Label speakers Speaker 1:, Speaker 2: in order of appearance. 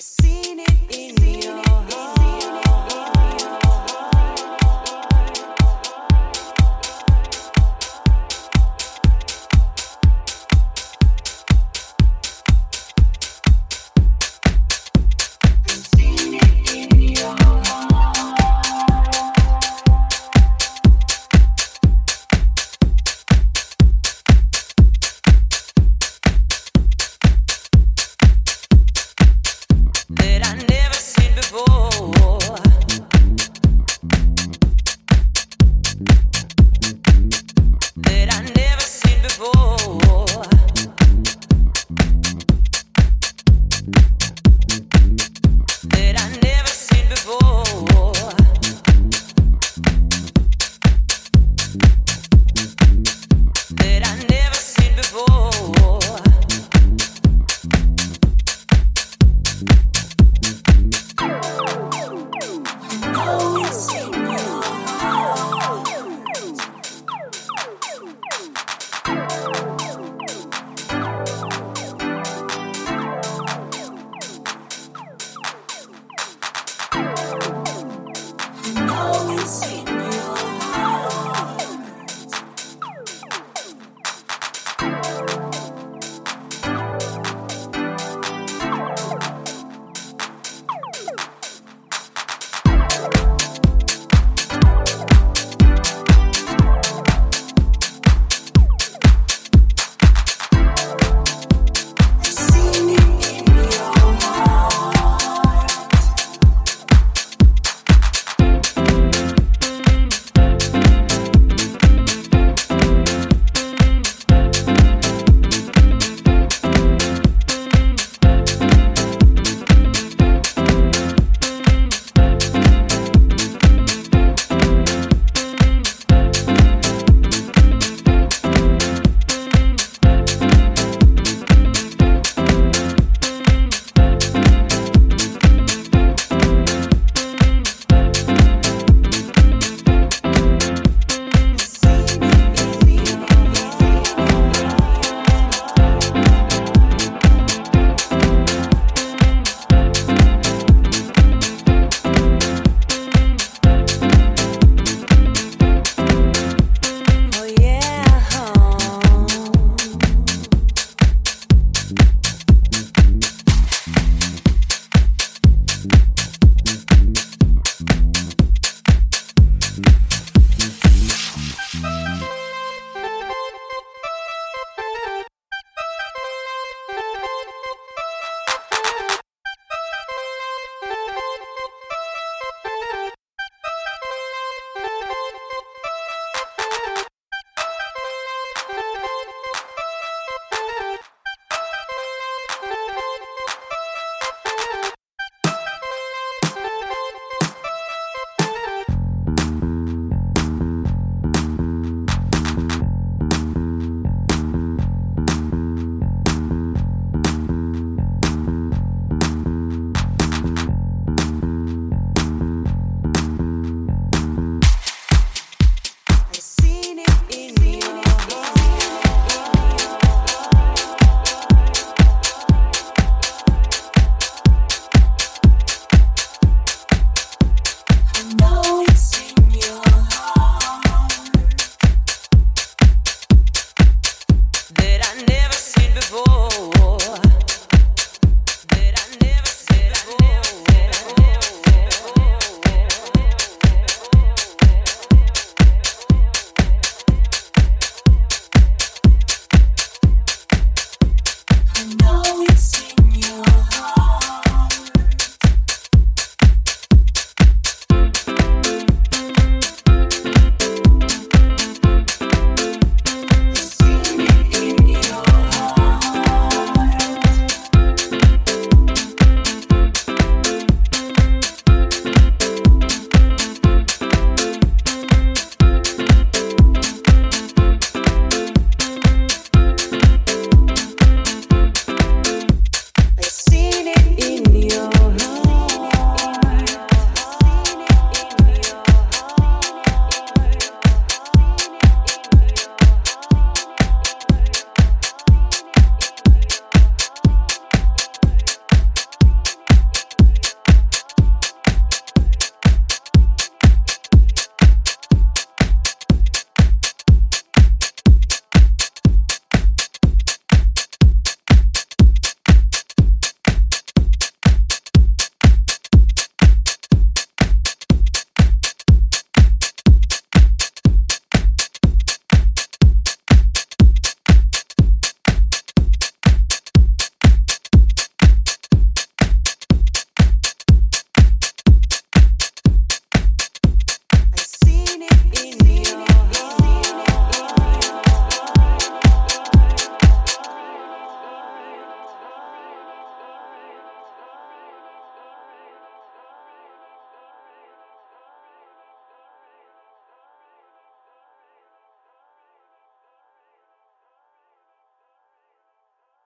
Speaker 1: see